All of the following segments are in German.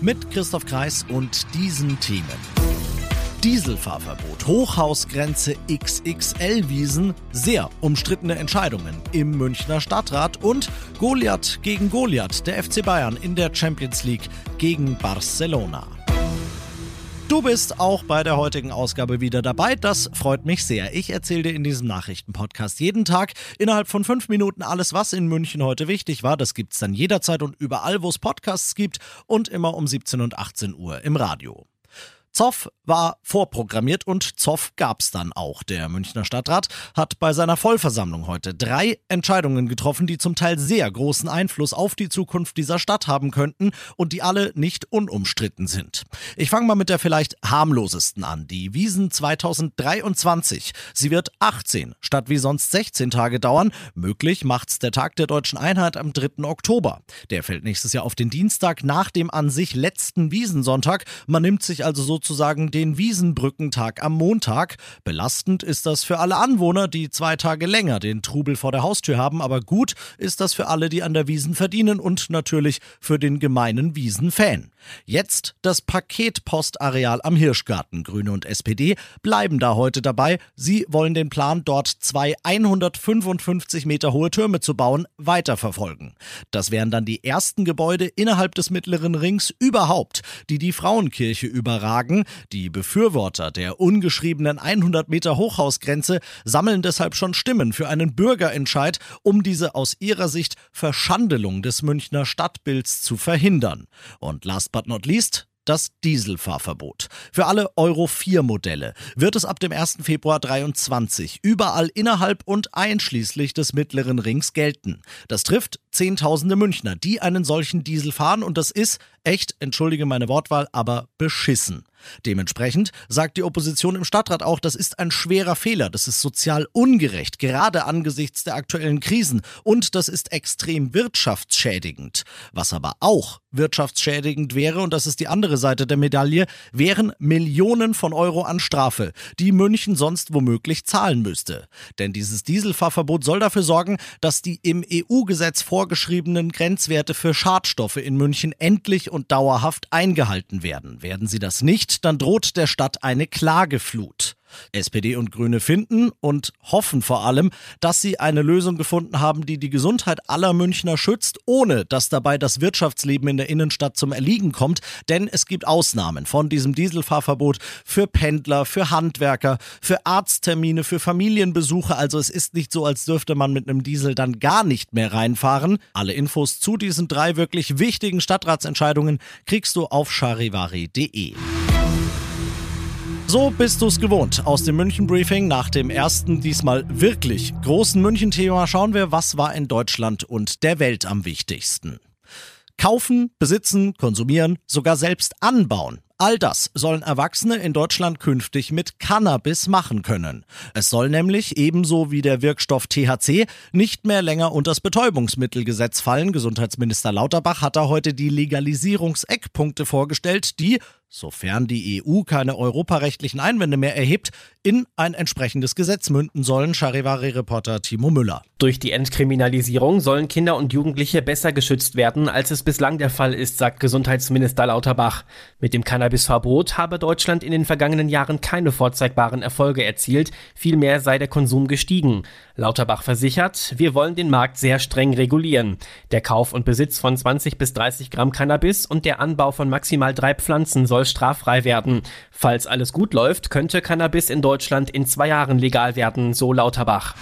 Mit Christoph Kreis und diesen Themen. Dieselfahrverbot, Hochhausgrenze XXL-Wiesen, sehr umstrittene Entscheidungen im Münchner Stadtrat und Goliath gegen Goliath, der FC Bayern in der Champions League gegen Barcelona. Du bist auch bei der heutigen Ausgabe wieder dabei. Das freut mich sehr. Ich erzähle dir in diesem Nachrichtenpodcast jeden Tag innerhalb von fünf Minuten alles, was in München heute wichtig war. Das gibt's dann jederzeit und überall, wo es Podcasts gibt und immer um 17 und 18 Uhr im Radio. Zoff war vorprogrammiert und Zoff gab's dann auch. Der Münchner Stadtrat hat bei seiner Vollversammlung heute drei Entscheidungen getroffen, die zum Teil sehr großen Einfluss auf die Zukunft dieser Stadt haben könnten und die alle nicht unumstritten sind. Ich fange mal mit der vielleicht harmlosesten an, die Wiesen 2023. Sie wird 18 statt wie sonst 16 Tage dauern. Möglich macht's der Tag der deutschen Einheit am 3. Oktober. Der fällt nächstes Jahr auf den Dienstag nach dem an sich letzten Wiesensonntag. Man nimmt sich also so sozusagen den Wiesenbrückentag am Montag. Belastend ist das für alle Anwohner, die zwei Tage länger den Trubel vor der Haustür haben, aber gut ist das für alle, die an der Wiesen verdienen und natürlich für den gemeinen Wiesenfan. Jetzt das Paketpostareal am Hirschgarten. Grüne und SPD bleiben da heute dabei. Sie wollen den Plan, dort zwei 155 Meter hohe Türme zu bauen, weiterverfolgen. Das wären dann die ersten Gebäude innerhalb des mittleren Rings überhaupt, die die Frauenkirche überragen. Die Befürworter der ungeschriebenen 100 Meter Hochhausgrenze sammeln deshalb schon Stimmen für einen Bürgerentscheid, um diese aus ihrer Sicht Verschandelung des Münchner Stadtbilds zu verhindern. Und last but not least, das Dieselfahrverbot. Für alle Euro 4 Modelle wird es ab dem 1. Februar 23 überall innerhalb und einschließlich des mittleren Rings gelten. Das trifft Zehntausende Münchner, die einen solchen Diesel fahren und das ist echt, entschuldige meine Wortwahl, aber beschissen. Dementsprechend sagt die Opposition im Stadtrat auch, das ist ein schwerer Fehler, das ist sozial ungerecht, gerade angesichts der aktuellen Krisen und das ist extrem wirtschaftsschädigend. Was aber auch wirtschaftsschädigend wäre, und das ist die andere Seite der Medaille, wären Millionen von Euro an Strafe, die München sonst womöglich zahlen müsste. Denn dieses Dieselfahrverbot soll dafür sorgen, dass die im EU-Gesetz vorgeschriebenen Grenzwerte für Schadstoffe in München endlich und dauerhaft eingehalten werden. Werden sie das nicht, dann droht der Stadt eine Klageflut. SPD und Grüne finden und hoffen vor allem, dass sie eine Lösung gefunden haben, die die Gesundheit aller Münchner schützt, ohne dass dabei das Wirtschaftsleben in der Innenstadt zum Erliegen kommt. Denn es gibt Ausnahmen von diesem Dieselfahrverbot für Pendler, für Handwerker, für Arzttermine, für Familienbesuche. Also es ist nicht so, als dürfte man mit einem Diesel dann gar nicht mehr reinfahren. Alle Infos zu diesen drei wirklich wichtigen Stadtratsentscheidungen kriegst du auf charivari.de. So bist du es gewohnt. Aus dem München Briefing nach dem ersten, diesmal wirklich großen München-Thema schauen wir, was war in Deutschland und der Welt am wichtigsten. Kaufen, besitzen, konsumieren, sogar selbst anbauen. All das sollen Erwachsene in Deutschland künftig mit Cannabis machen können. Es soll nämlich ebenso wie der Wirkstoff THC nicht mehr länger unter das Betäubungsmittelgesetz fallen. Gesundheitsminister Lauterbach hat da heute die Legalisierungseckpunkte vorgestellt, die sofern die EU keine europarechtlichen Einwände mehr erhebt, in ein entsprechendes Gesetz münden sollen, Charivari-Reporter Timo Müller. Durch die Entkriminalisierung sollen Kinder und Jugendliche besser geschützt werden, als es bislang der Fall ist, sagt Gesundheitsminister Lauterbach. Mit dem Cannabisverbot habe Deutschland in den vergangenen Jahren keine vorzeigbaren Erfolge erzielt, vielmehr sei der Konsum gestiegen. Lauterbach versichert, wir wollen den Markt sehr streng regulieren. Der Kauf und Besitz von 20 bis 30 Gramm Cannabis und der Anbau von maximal drei Pflanzen soll straffrei werden. Falls alles gut läuft, könnte Cannabis in Deutschland in zwei Jahren legal werden, so Lauterbach.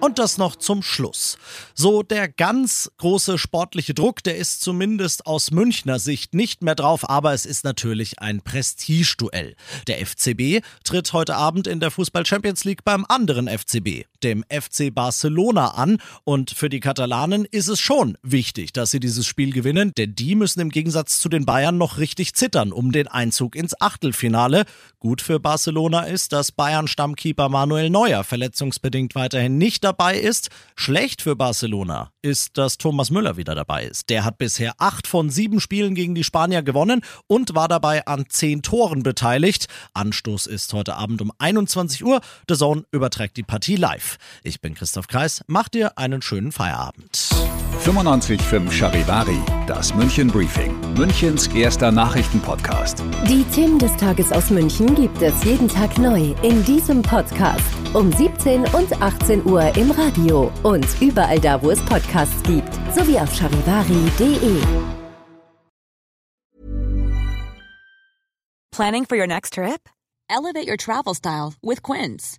Und das noch zum Schluss. So der ganz große sportliche Druck, der ist zumindest aus Münchner Sicht nicht mehr drauf, aber es ist natürlich ein Prestigeduell. Der FCB tritt heute Abend in der Fußball Champions League beim anderen FCB, dem FC Barcelona, an. Und für die Katalanen ist es schon wichtig, dass sie dieses Spiel gewinnen, denn die müssen im Gegensatz zu den Bayern noch richtig zittern um den Einzug ins Achtelfinale. Gut für Barcelona ist, dass Bayern-Stammkeeper Manuel Neuer verletzungsbedingt weiterhin nicht dabei ist. Schlecht für Barcelona ist, dass Thomas Müller wieder dabei ist. Der hat bisher acht von sieben Spielen gegen die Spanier gewonnen und war dabei an zehn Toren beteiligt. Anstoß ist heute Abend um 21 Uhr. The Zone überträgt die Partie live. Ich bin Christoph Kreis. Macht dir einen schönen Feierabend. 95.5 Charivari, das München Briefing, Münchens erster Nachrichtenpodcast. Die Themen des Tages aus München gibt es jeden Tag neu in diesem Podcast. Um 17 und 18 Uhr im Radio und überall da, wo es Podcasts gibt, sowie auf charivari.de. Planning for your next trip? Elevate your travel style with Quince.